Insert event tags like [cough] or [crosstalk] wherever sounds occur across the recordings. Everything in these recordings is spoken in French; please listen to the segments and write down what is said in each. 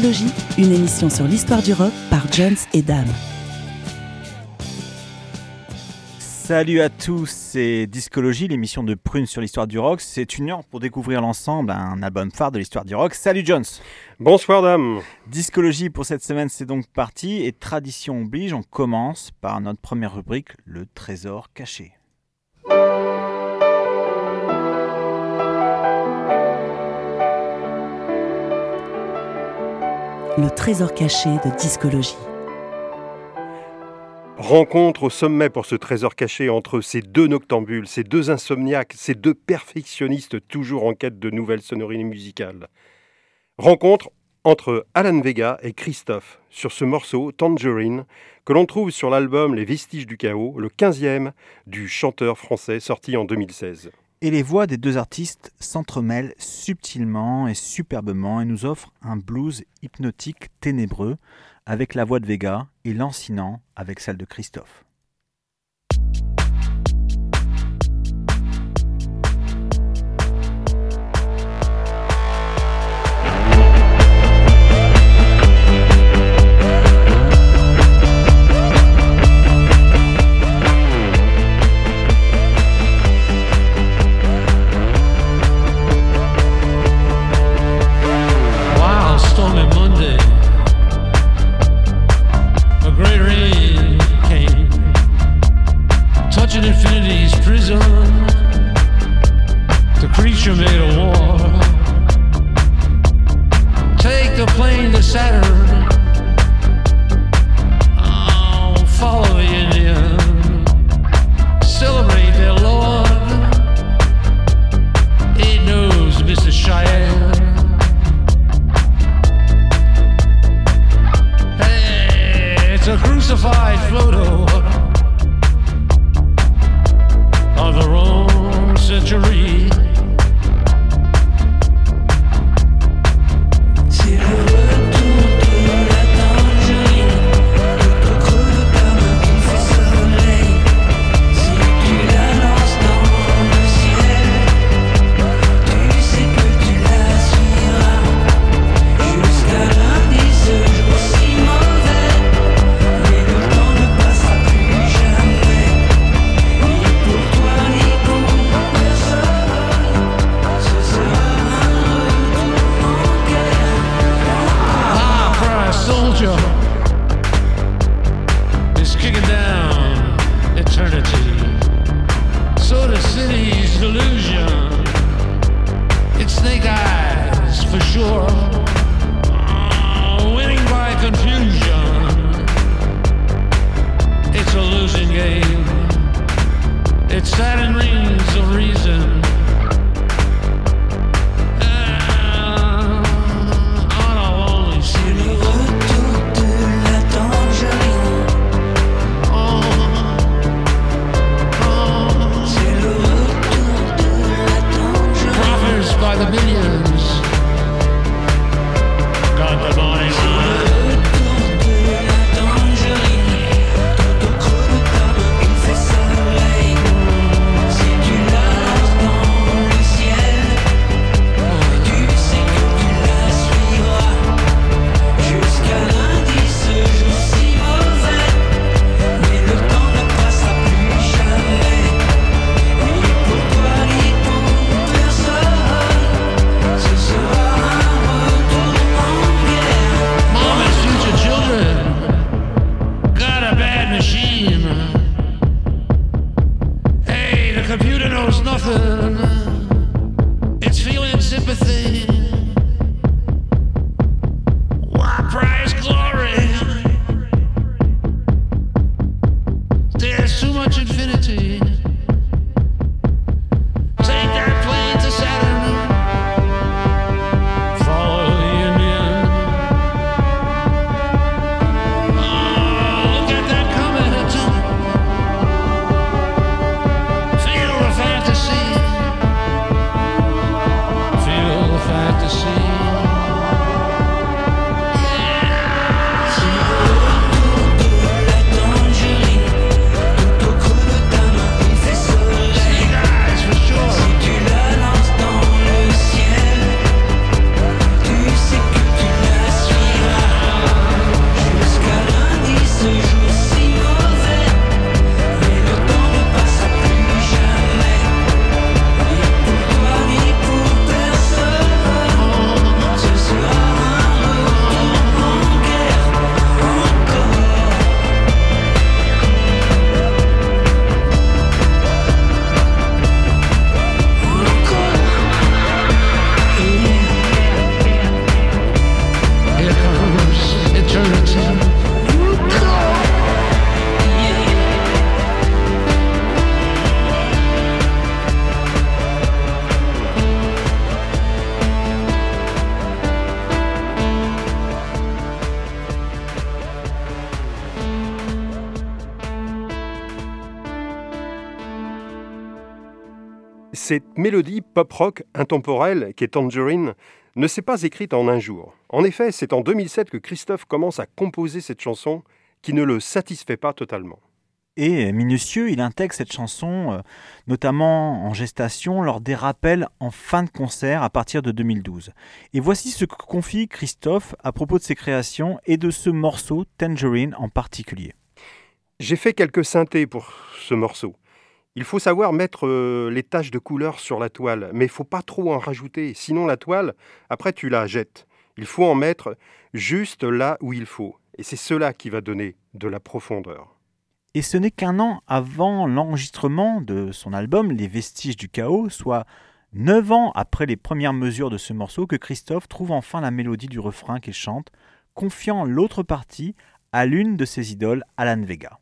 Discologie, une émission sur l'histoire du rock par Jones et Dame. Salut à tous, c'est Discologie, l'émission de Prune sur l'histoire du rock. C'est une heure pour découvrir l'ensemble, un album phare de l'histoire du rock. Salut Jones Bonsoir dame Discologie pour cette semaine, c'est donc parti. Et tradition oblige, on commence par notre première rubrique, le trésor caché. Le trésor caché de discologie. Rencontre au sommet pour ce trésor caché entre ces deux noctambules, ces deux insomniaques, ces deux perfectionnistes toujours en quête de nouvelles sonorités musicales. Rencontre entre Alan Vega et Christophe sur ce morceau Tangerine que l'on trouve sur l'album Les Vestiges du Chaos, le 15e du chanteur français sorti en 2016. Et les voix des deux artistes s'entremêlent subtilement et superbement et nous offrent un blues hypnotique ténébreux avec la voix de Vega et lancinant avec celle de Christophe. Cette mélodie pop-rock intemporelle qu'est Tangerine ne s'est pas écrite en un jour. En effet, c'est en 2007 que Christophe commence à composer cette chanson qui ne le satisfait pas totalement. Et minutieux, il intègre cette chanson, euh, notamment en gestation, lors des rappels en fin de concert à partir de 2012. Et voici ce que confie Christophe à propos de ses créations et de ce morceau, Tangerine en particulier. J'ai fait quelques synthés pour ce morceau. Il faut savoir mettre euh, les taches de couleur sur la toile, mais il faut pas trop en rajouter, sinon la toile, après tu la jettes. Il faut en mettre juste là où il faut, et c'est cela qui va donner de la profondeur. Et ce n'est qu'un an avant l'enregistrement de son album Les Vestiges du Chaos, soit neuf ans après les premières mesures de ce morceau, que Christophe trouve enfin la mélodie du refrain qu'il chante, confiant l'autre partie à l'une de ses idoles, Alan Vega.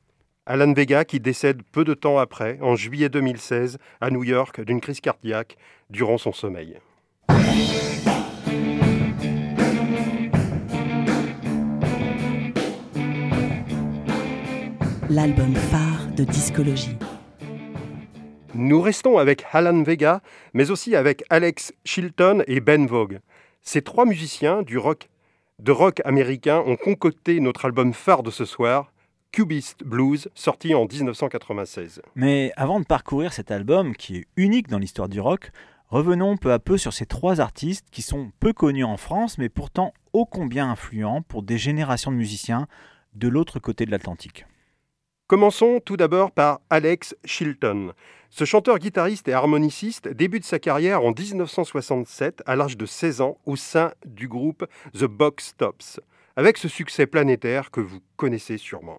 Alan Vega qui décède peu de temps après, en juillet 2016, à New York, d'une crise cardiaque durant son sommeil. L'album phare de discologie. Nous restons avec Alan Vega, mais aussi avec Alex Chilton et Ben Vogue. Ces trois musiciens du rock, de rock américain ont concocté notre album phare de ce soir, Cubist Blues, sorti en 1996. Mais avant de parcourir cet album, qui est unique dans l'histoire du rock, revenons peu à peu sur ces trois artistes qui sont peu connus en France, mais pourtant ô combien influents pour des générations de musiciens de l'autre côté de l'Atlantique. Commençons tout d'abord par Alex Chilton. Ce chanteur-guitariste et harmoniciste débute sa carrière en 1967 à l'âge de 16 ans au sein du groupe The Box Tops, avec ce succès planétaire que vous connaissez sûrement.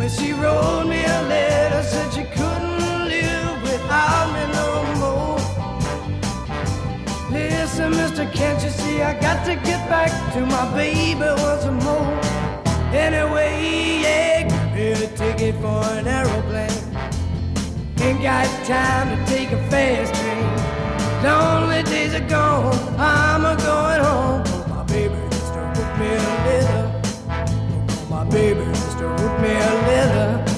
When she wrote me a letter, said she couldn't live without me no more. Listen, mister, can't you see I got to get back to my baby once more? Anyway, yeah, me a ticket for an aeroplane. Ain't got time to take a fast train. Lonely days are gone, I'm a going home. Oh, my baby just wrote me a letter. Oh, my baby me a letter.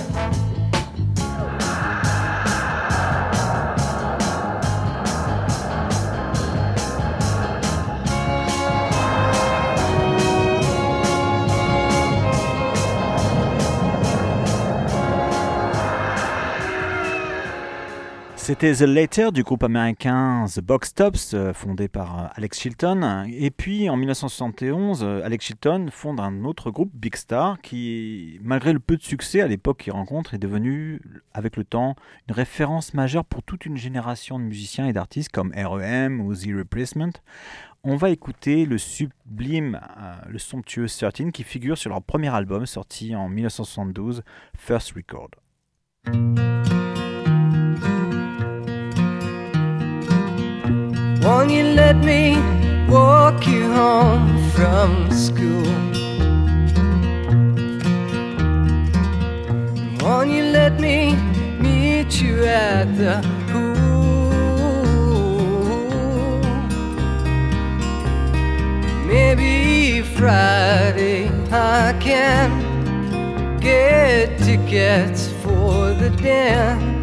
C'était The Later du groupe américain The Box Tops, euh, fondé par euh, Alex Chilton. Et puis en 1971, euh, Alex Chilton fonde un autre groupe, Big Star, qui, malgré le peu de succès à l'époque qu'il rencontre, est devenu, avec le temps, une référence majeure pour toute une génération de musiciens et d'artistes comme REM ou The Replacement. On va écouter le sublime, le somptueux 13 qui figure sur leur premier album sorti en 1972, First Record. Won't you let me walk you home from school? Won't you let me meet you at the pool? Maybe Friday I can get tickets for the dance.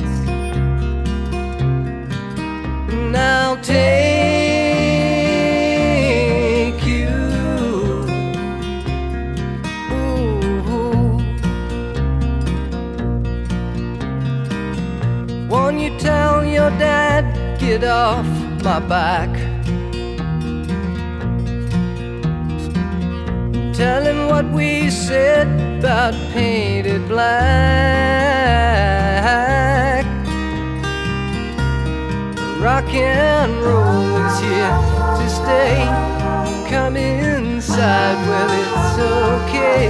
Off my back. Tell him what we said about painted black. Rock and roll is here to stay. Come inside, well, it's okay.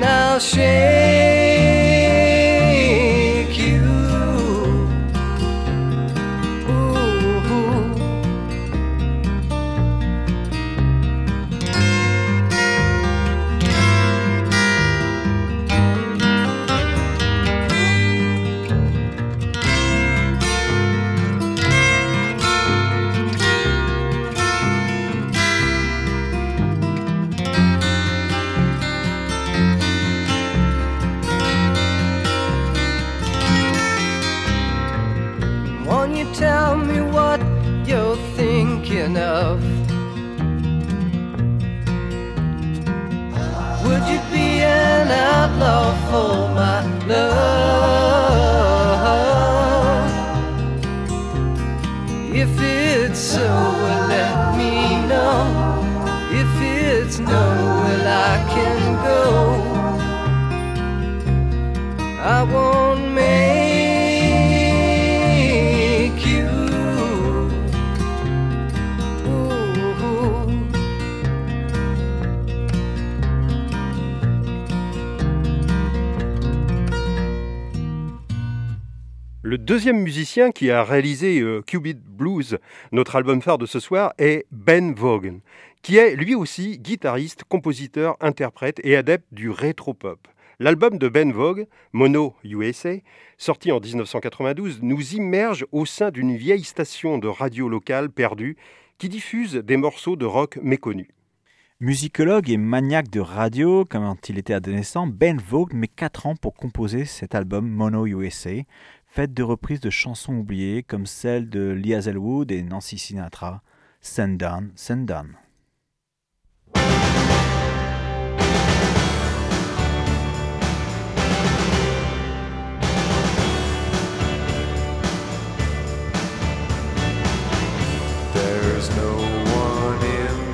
Now shake my love? Deuxième musicien qui a réalisé euh, Blues, notre album phare de ce soir, est Ben Vaughan, qui est lui aussi guitariste, compositeur, interprète et adepte du rétro-pop. L'album de Ben Vogue, Mono USA, sorti en 1992, nous immerge au sein d'une vieille station de radio locale perdue qui diffuse des morceaux de rock méconnus. Musicologue et maniaque de radio, quand il était adolescent, Ben Vogt met 4 ans pour composer cet album Mono USA, fait de reprises de chansons oubliées comme celles de Lee Hazelwood et Nancy Sinatra,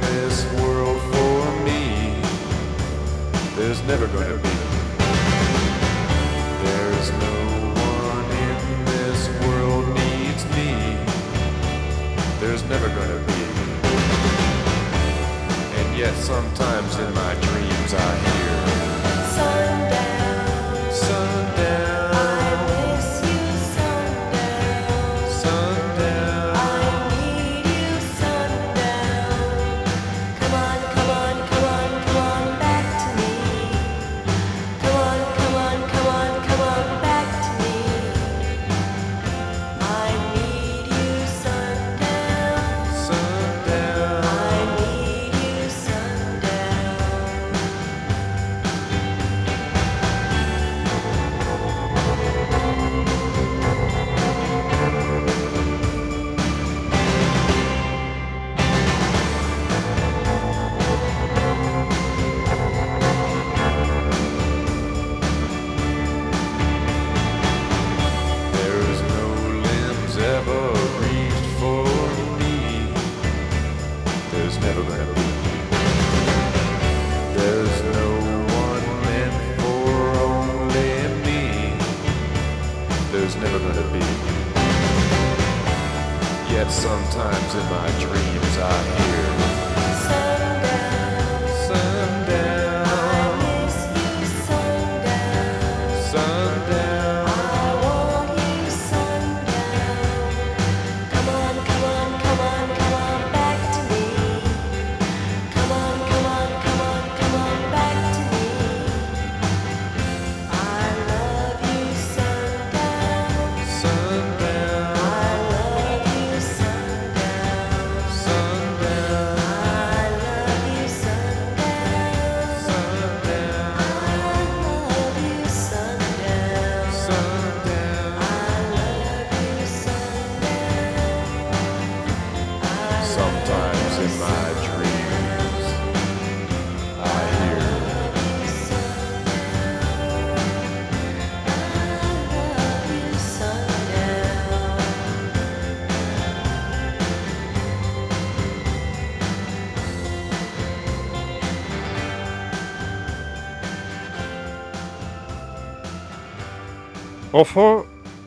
this world for me. There's never gonna be. Never gonna be. And yet sometimes in my dreams I hear Sundown,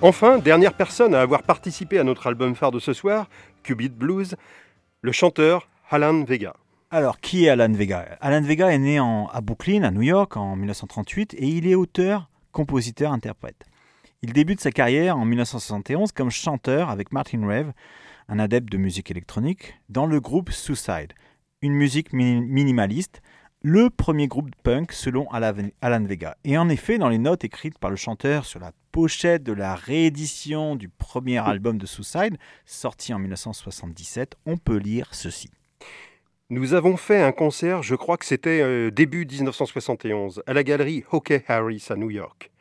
Enfin, dernière personne à avoir participé à notre album phare de ce soir, Cubit Blues, le chanteur Alan Vega. Alors, qui est Alan Vega? Alan Vega est né à Brooklyn, à New York, en 1938, et il est auteur, compositeur, interprète. Il débute sa carrière en 1971 comme chanteur avec Martin Rev, un adepte de musique électronique, dans le groupe Suicide, une musique mi- minimaliste, le premier groupe punk selon Alan Vega. Et en effet, dans les notes écrites par le chanteur sur la pochette de la réédition du premier album de Suicide, sorti en 1977, on peut lire ceci. Nous avons fait un concert, je crois que c'était euh, début 1971, à la galerie Hockey Harris à New York.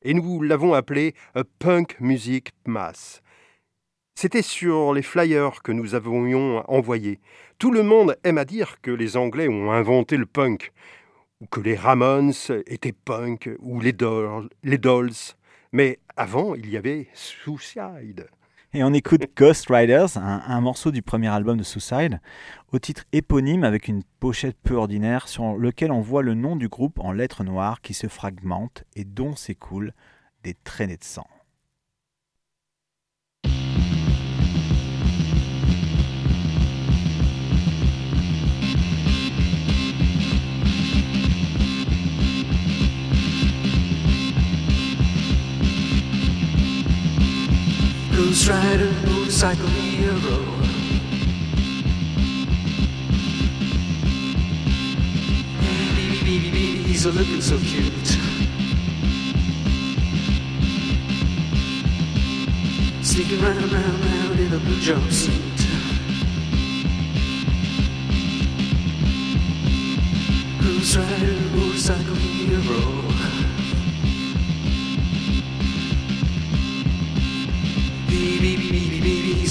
Et nous l'avons appelé A Punk Music Mass. C'était sur les flyers que nous avions envoyés. Tout le monde aime à dire que les Anglais ont inventé le punk, ou que les Ramones étaient punk, ou les Dolls. Mais avant, il y avait Suicide. Et on écoute [laughs] Ghost Riders, un, un morceau du premier album de Suicide, au titre éponyme avec une pochette peu ordinaire sur lequel on voit le nom du groupe en lettres noires qui se fragmentent et dont s'écoulent des traînées de sang. Ghost Rider, motorcycle hero. Baby, baby, baby, he's a looking so cute. Sneaking round, round, round in a blue jumpsuit. Ghost Rider, motorcycle hero.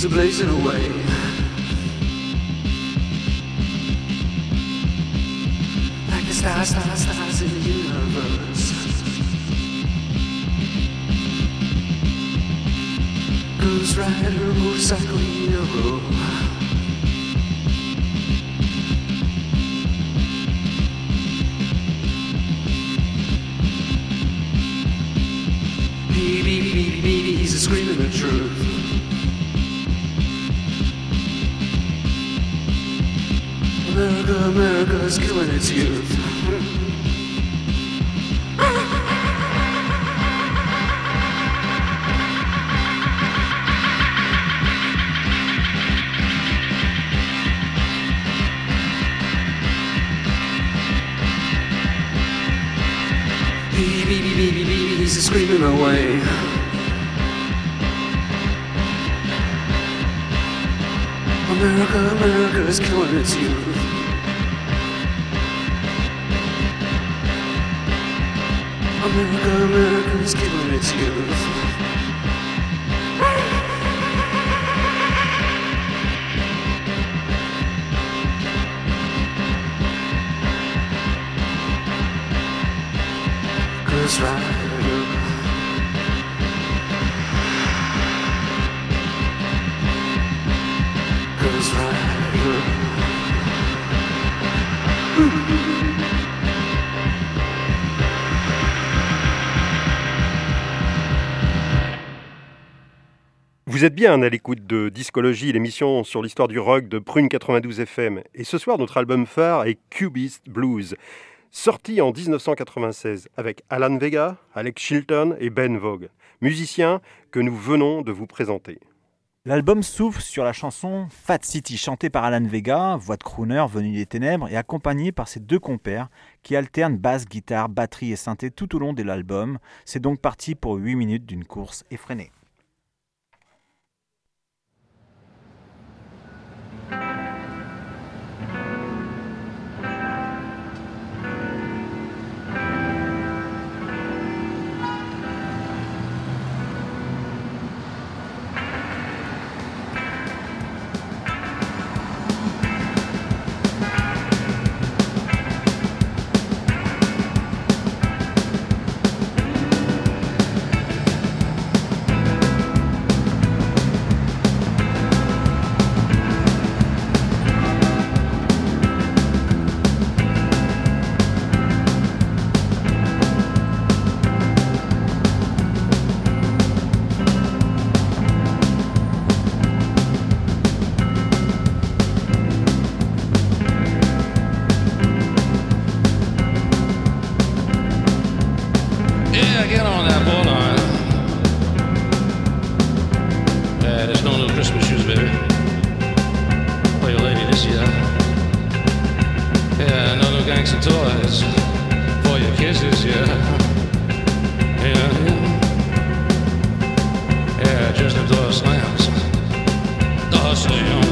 A blazing away. Like the stars, stars, stars in the universe. Ghost Rider, motorcycle hero. Baby, baby, baby, he's a screaming the truth. America, America is killing its youth. Baby, baby, baby, baby, he's a screaming away. America, America is killing its youth. America, America is killing its youth. Vous êtes bien à l'écoute de Discologie, l'émission sur l'histoire du rock de Prune 92 FM. Et ce soir, notre album phare est Cubist Blues, sorti en 1996 avec Alan Vega, Alex Chilton et Ben Vogue, musiciens que nous venons de vous présenter. L'album s'ouvre sur la chanson Fat City, chantée par Alan Vega, voix de crooner venu des ténèbres, et accompagnée par ses deux compères qui alternent basse, guitare, batterie et synthé tout au long de l'album. C'est donc parti pour 8 minutes d'une course effrénée. Yeah.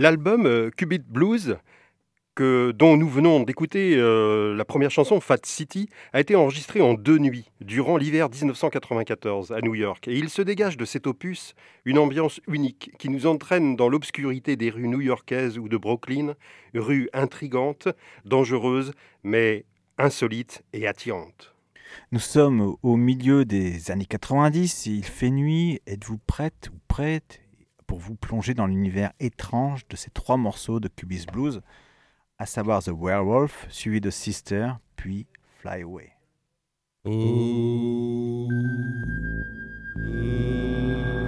l'album euh, Cubit Blues, dont nous venons d'écouter euh, la première chanson, Fat City, a été enregistré en deux nuits, durant l'hiver 1994 à New York. Et il se dégage de cet opus une ambiance unique qui nous entraîne dans l'obscurité des rues new-yorkaises ou de Brooklyn, rues intrigantes, dangereuses, mais insolites et attirantes. Nous sommes au milieu des années 90, il fait nuit, êtes-vous prête ou prête? pour vous plonger dans l'univers étrange de ces trois morceaux de Cubis Blues, à savoir The Werewolf, suivi de Sister, puis Fly Away. Mmh. Mmh.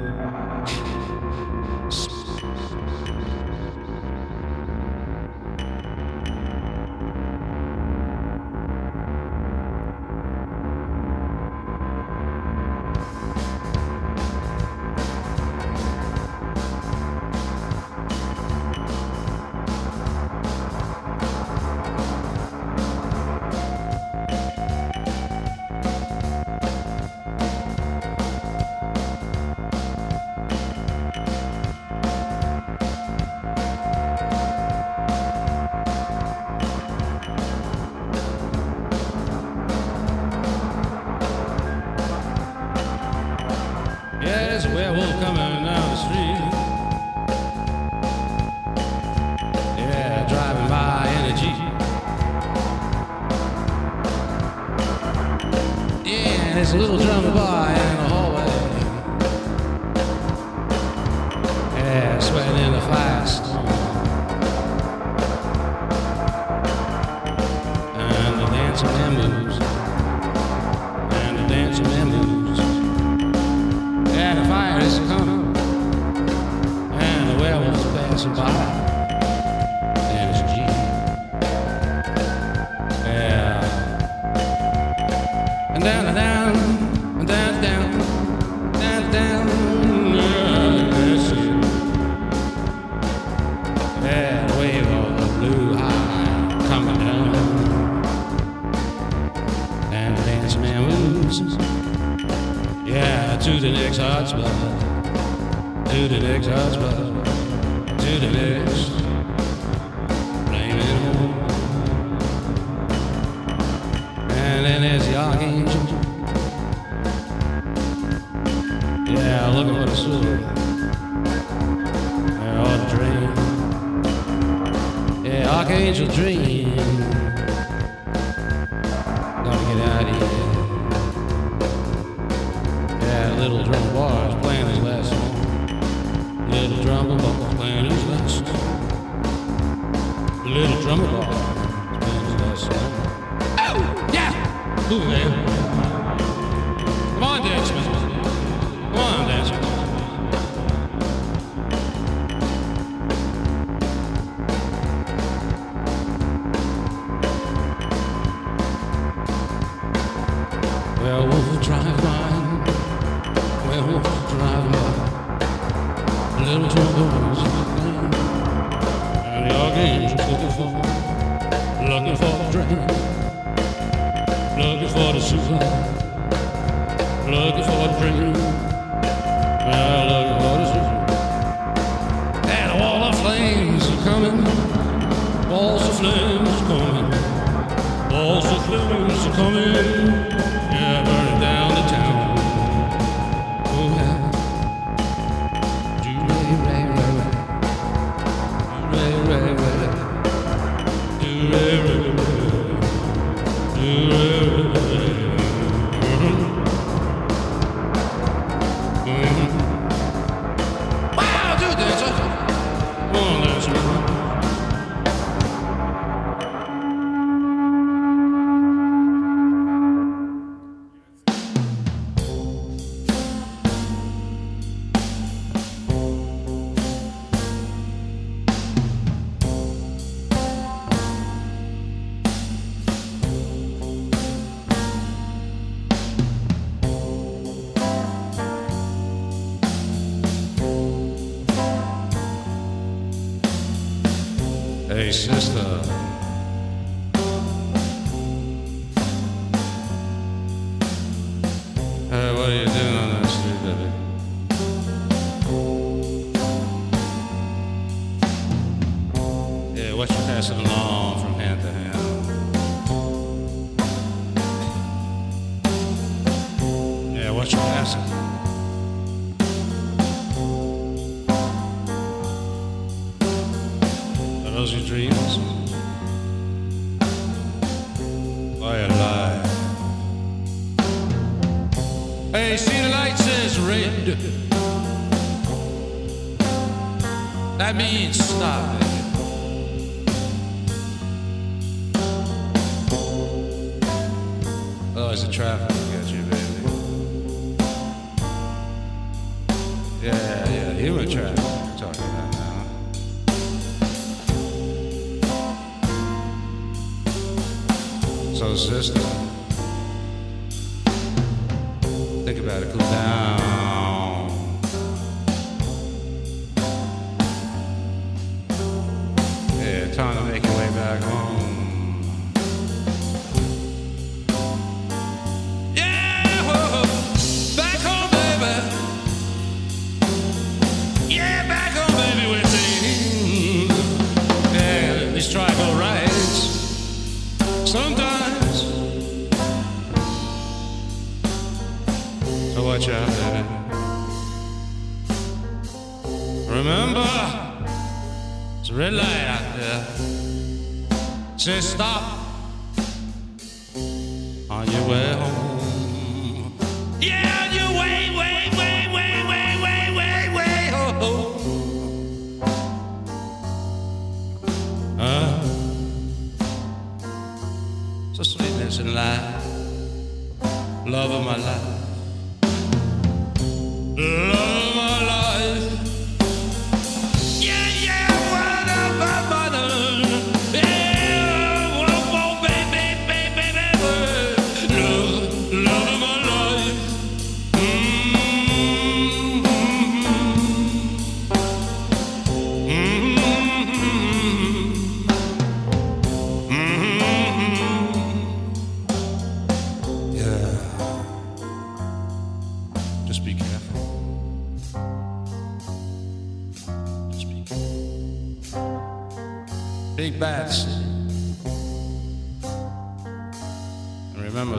Think about it, cool down.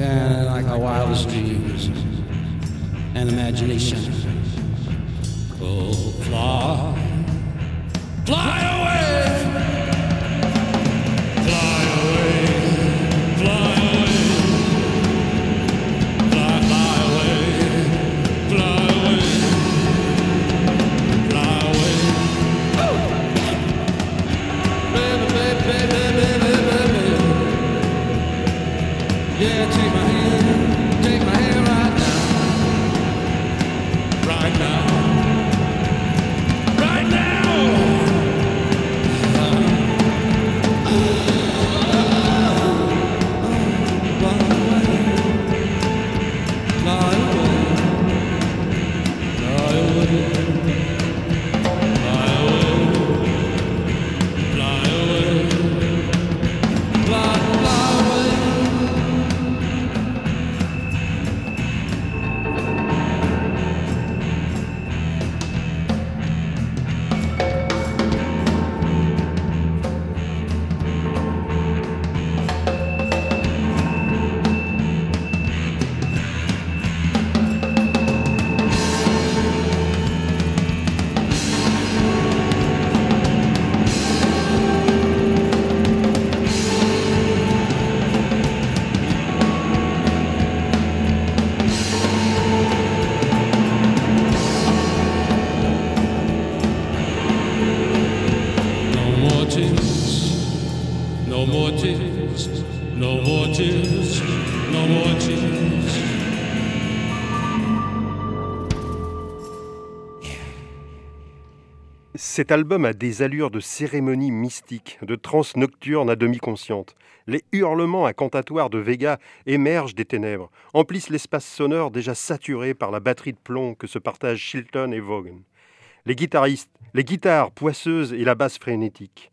And like our wildest dreams and imagination, oh, fly, fly away, Cet album a des allures de cérémonie mystique, de transe nocturne à demi consciente. Les hurlements incantatoires de Vega émergent des ténèbres, emplissent l'espace sonore déjà saturé par la batterie de plomb que se partagent Chilton et Vaughan. Les guitaristes, les guitares poisseuses et la basse frénétique.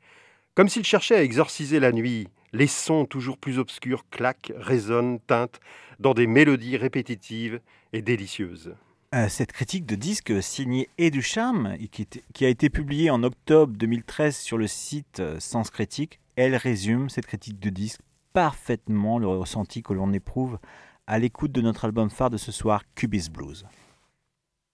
Comme s'ils cherchaient à exorciser la nuit, les sons toujours plus obscurs claquent, résonnent, teintent dans des mélodies répétitives et délicieuses. Euh, cette critique de disque signée Et du Charme, et qui, qui a été publiée en octobre 2013 sur le site euh, Sens Critique, elle résume cette critique de disque parfaitement le ressenti que l'on éprouve à l'écoute de notre album phare de ce soir, Cubis Blues.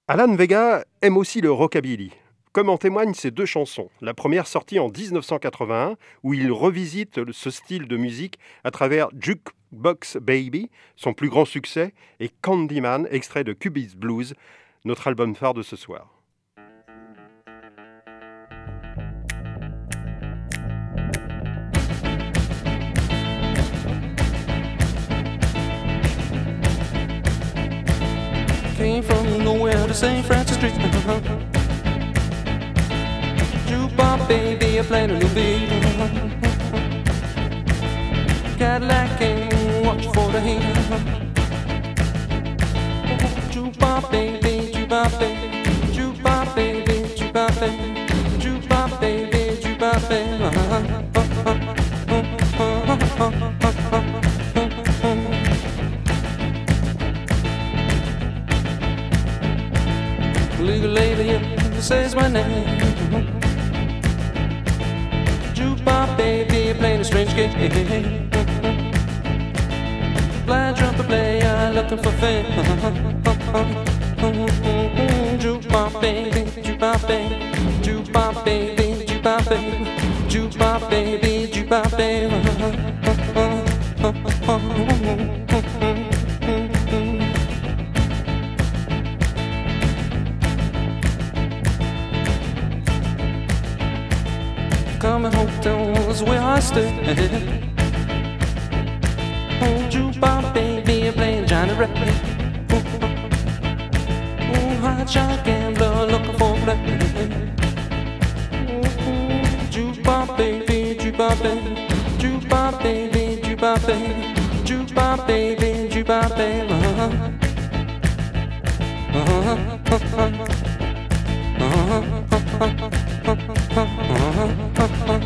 Alan Vega aime aussi le rockabilly, comme en témoignent ces deux chansons. La première sortie en 1981, où il revisite ce style de musique à travers Jukebox Baby, son plus grand succès, et Candyman, extrait de Cubis Blues, notre album phare de ce soir. Jukebox baby, I played a new beat. Cadillac came, watch for the heat. Jukebox baby, jukebox baby, jukebox baby, jukebox baby, jukebox baby, jukebox baby. Legal lady says my name. Strange game. Blind trumpet player looking for fame. Jukebox baby, jukebox baby, jukebox baby, jukebox baby, jukebox baby, jukebox baby. Was where I stayed. Oh, jukebox baby, playing Johnny Ray. Oh, hot shot gambler looking for. Oh, jukebox baby, jukebox baby, jukebox baby, jukebox baby, jukebox baby, jukebox baby. Uh-huh. Uh-huh. pépites du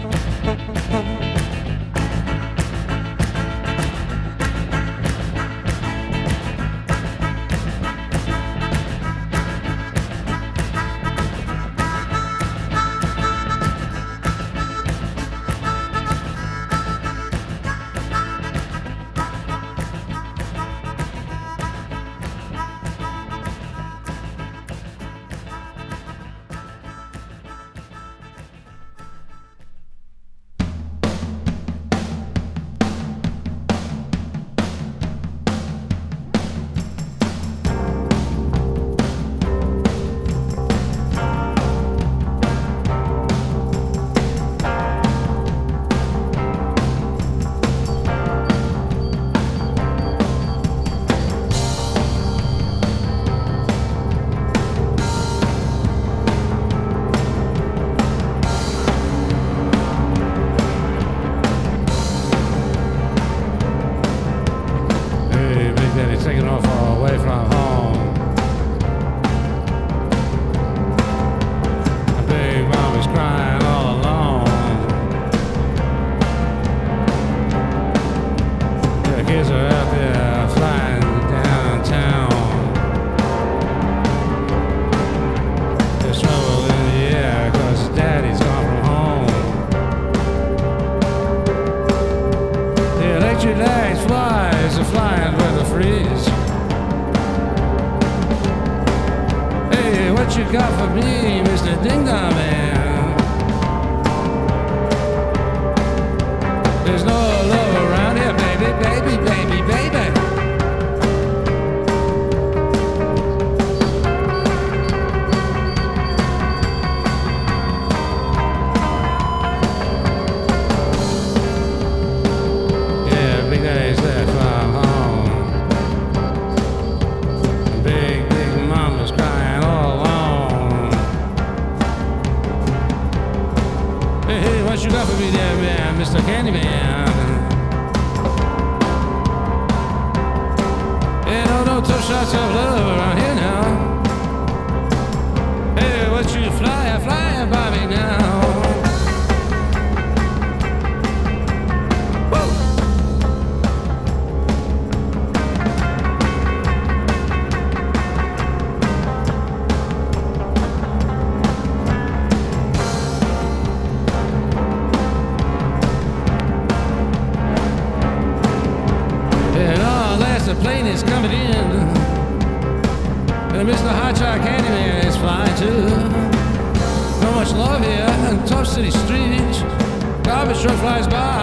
city streets. Garbage truck flies by.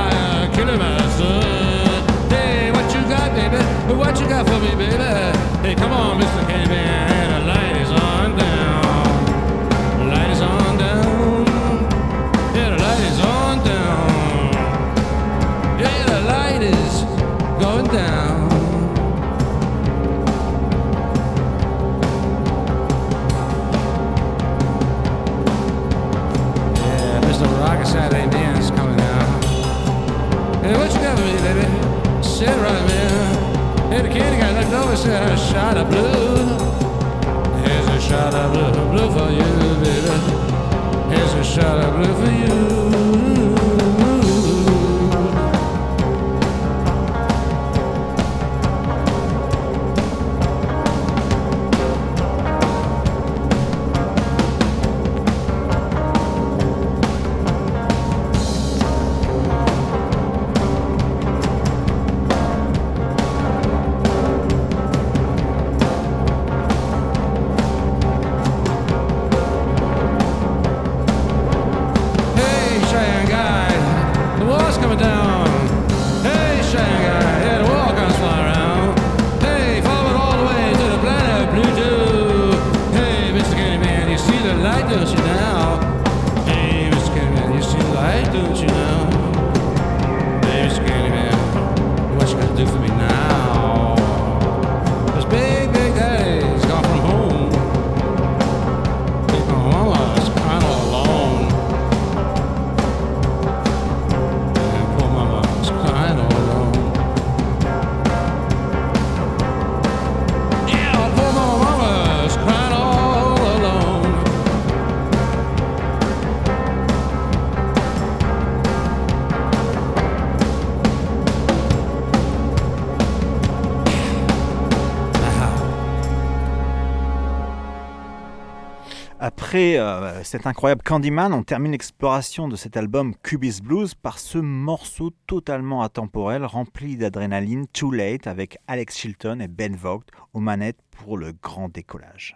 après euh, cet incroyable Candyman, on termine l'exploration de cet album Cubis Blues par ce morceau totalement atemporel, rempli d'adrénaline, Too Late, avec Alex Chilton et Ben Vogt aux manettes pour le grand décollage.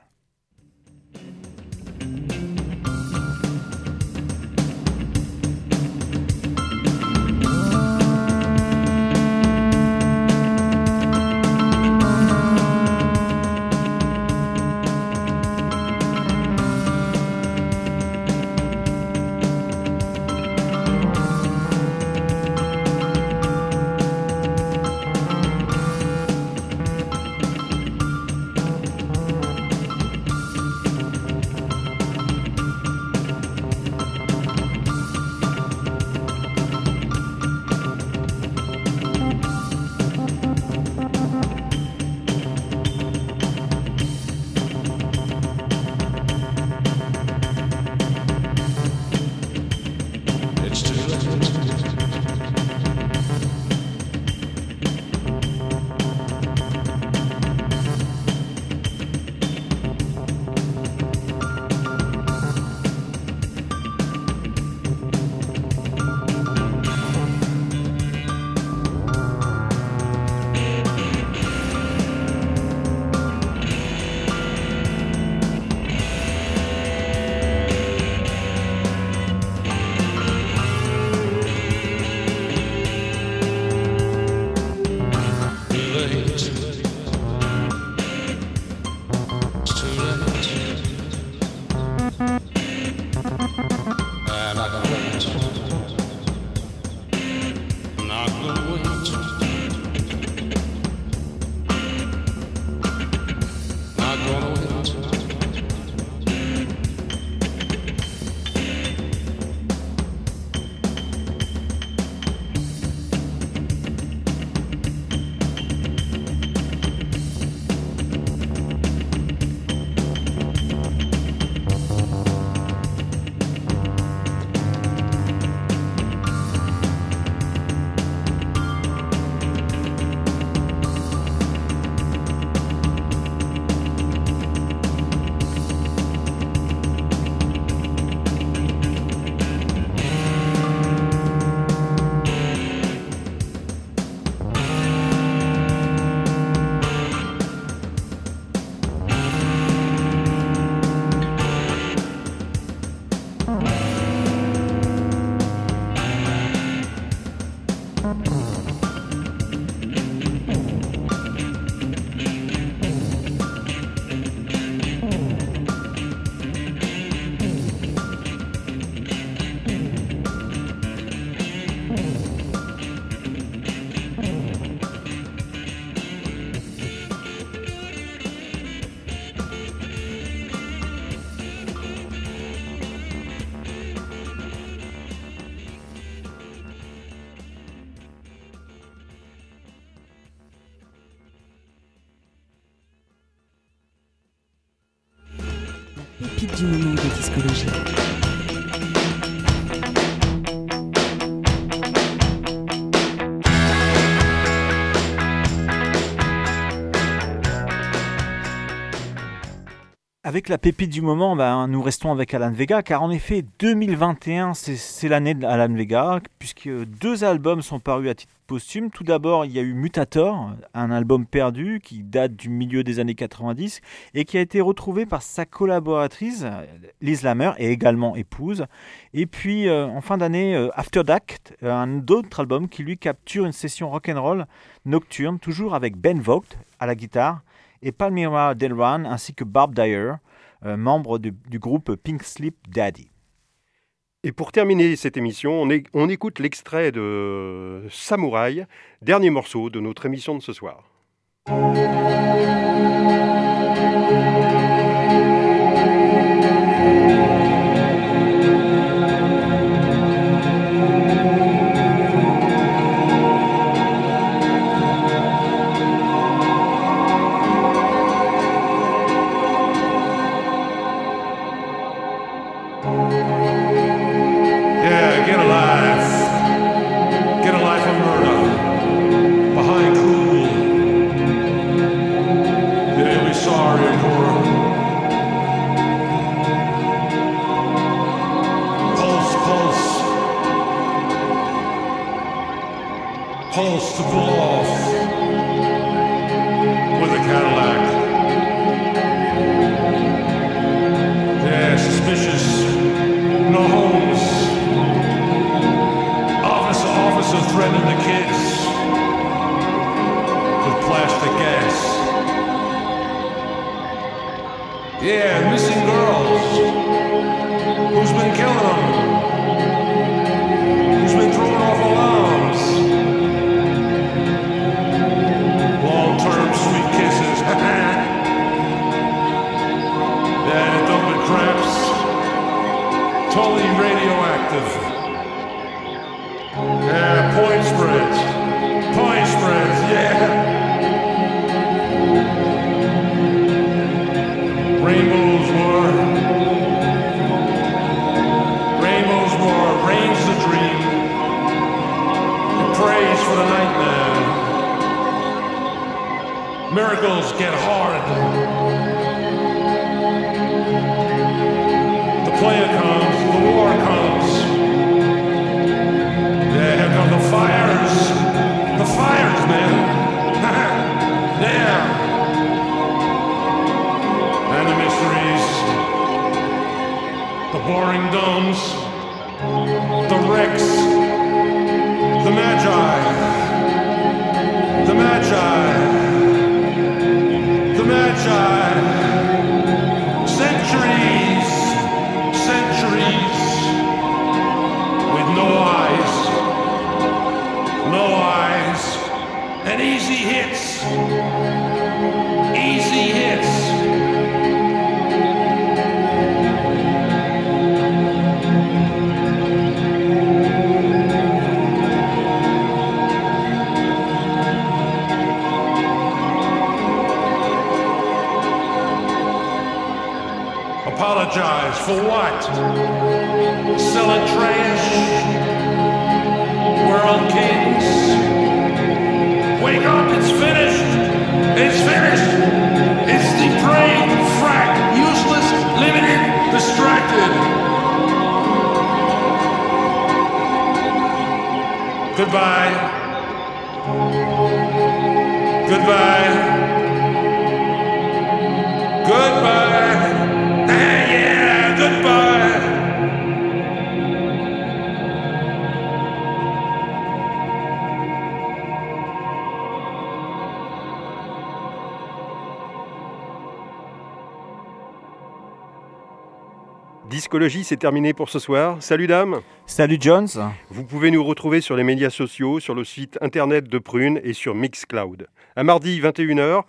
La pépite du moment, ben, nous restons avec Alan Vega, car en effet, 2021, c'est l'année d'Alan Vega, puisque deux albums sont parus à titre posthume. Tout d'abord, il y a eu Mutator, un album perdu qui date du milieu des années 90 et qui a été retrouvé par sa collaboratrice, Liz Lammer, et également épouse. Et puis, euh, en fin d'année, euh, After Dark, un autre album qui lui capture une session rock'n'roll nocturne, toujours avec Ben Vogt à la guitare et Palmyra Delran ainsi que Barb Dyer, euh, membre du, groupe Pink Slip Daddy. Et pour terminer cette émission, on, on écoute l'extrait de Samouraï, dernier morceau de notre émission de ce soir. Selling trash? On kings. Wake up, it's finished. It's finished. It's depraved, frack, useless, limited, distracted. Goodbye. Discologie, c'est terminé pour ce soir. Salut dame. Salut Jones. Vous pouvez nous retrouver sur les médias sociaux, sur le site internet de Prune et sur Mixcloud. Un mardi 21h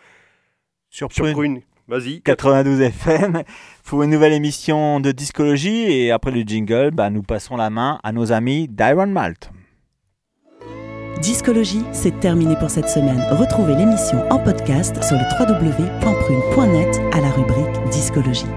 Sur. Prune. Vas-y. 92 FM pour une nouvelle émission de discologie et après le jingle, bah, nous passons la main à nos amis d'Iron Malt. Discologie, c'est terminé pour cette semaine. Retrouvez l'émission en podcast sur le www.prune.net à la rubrique Discologie.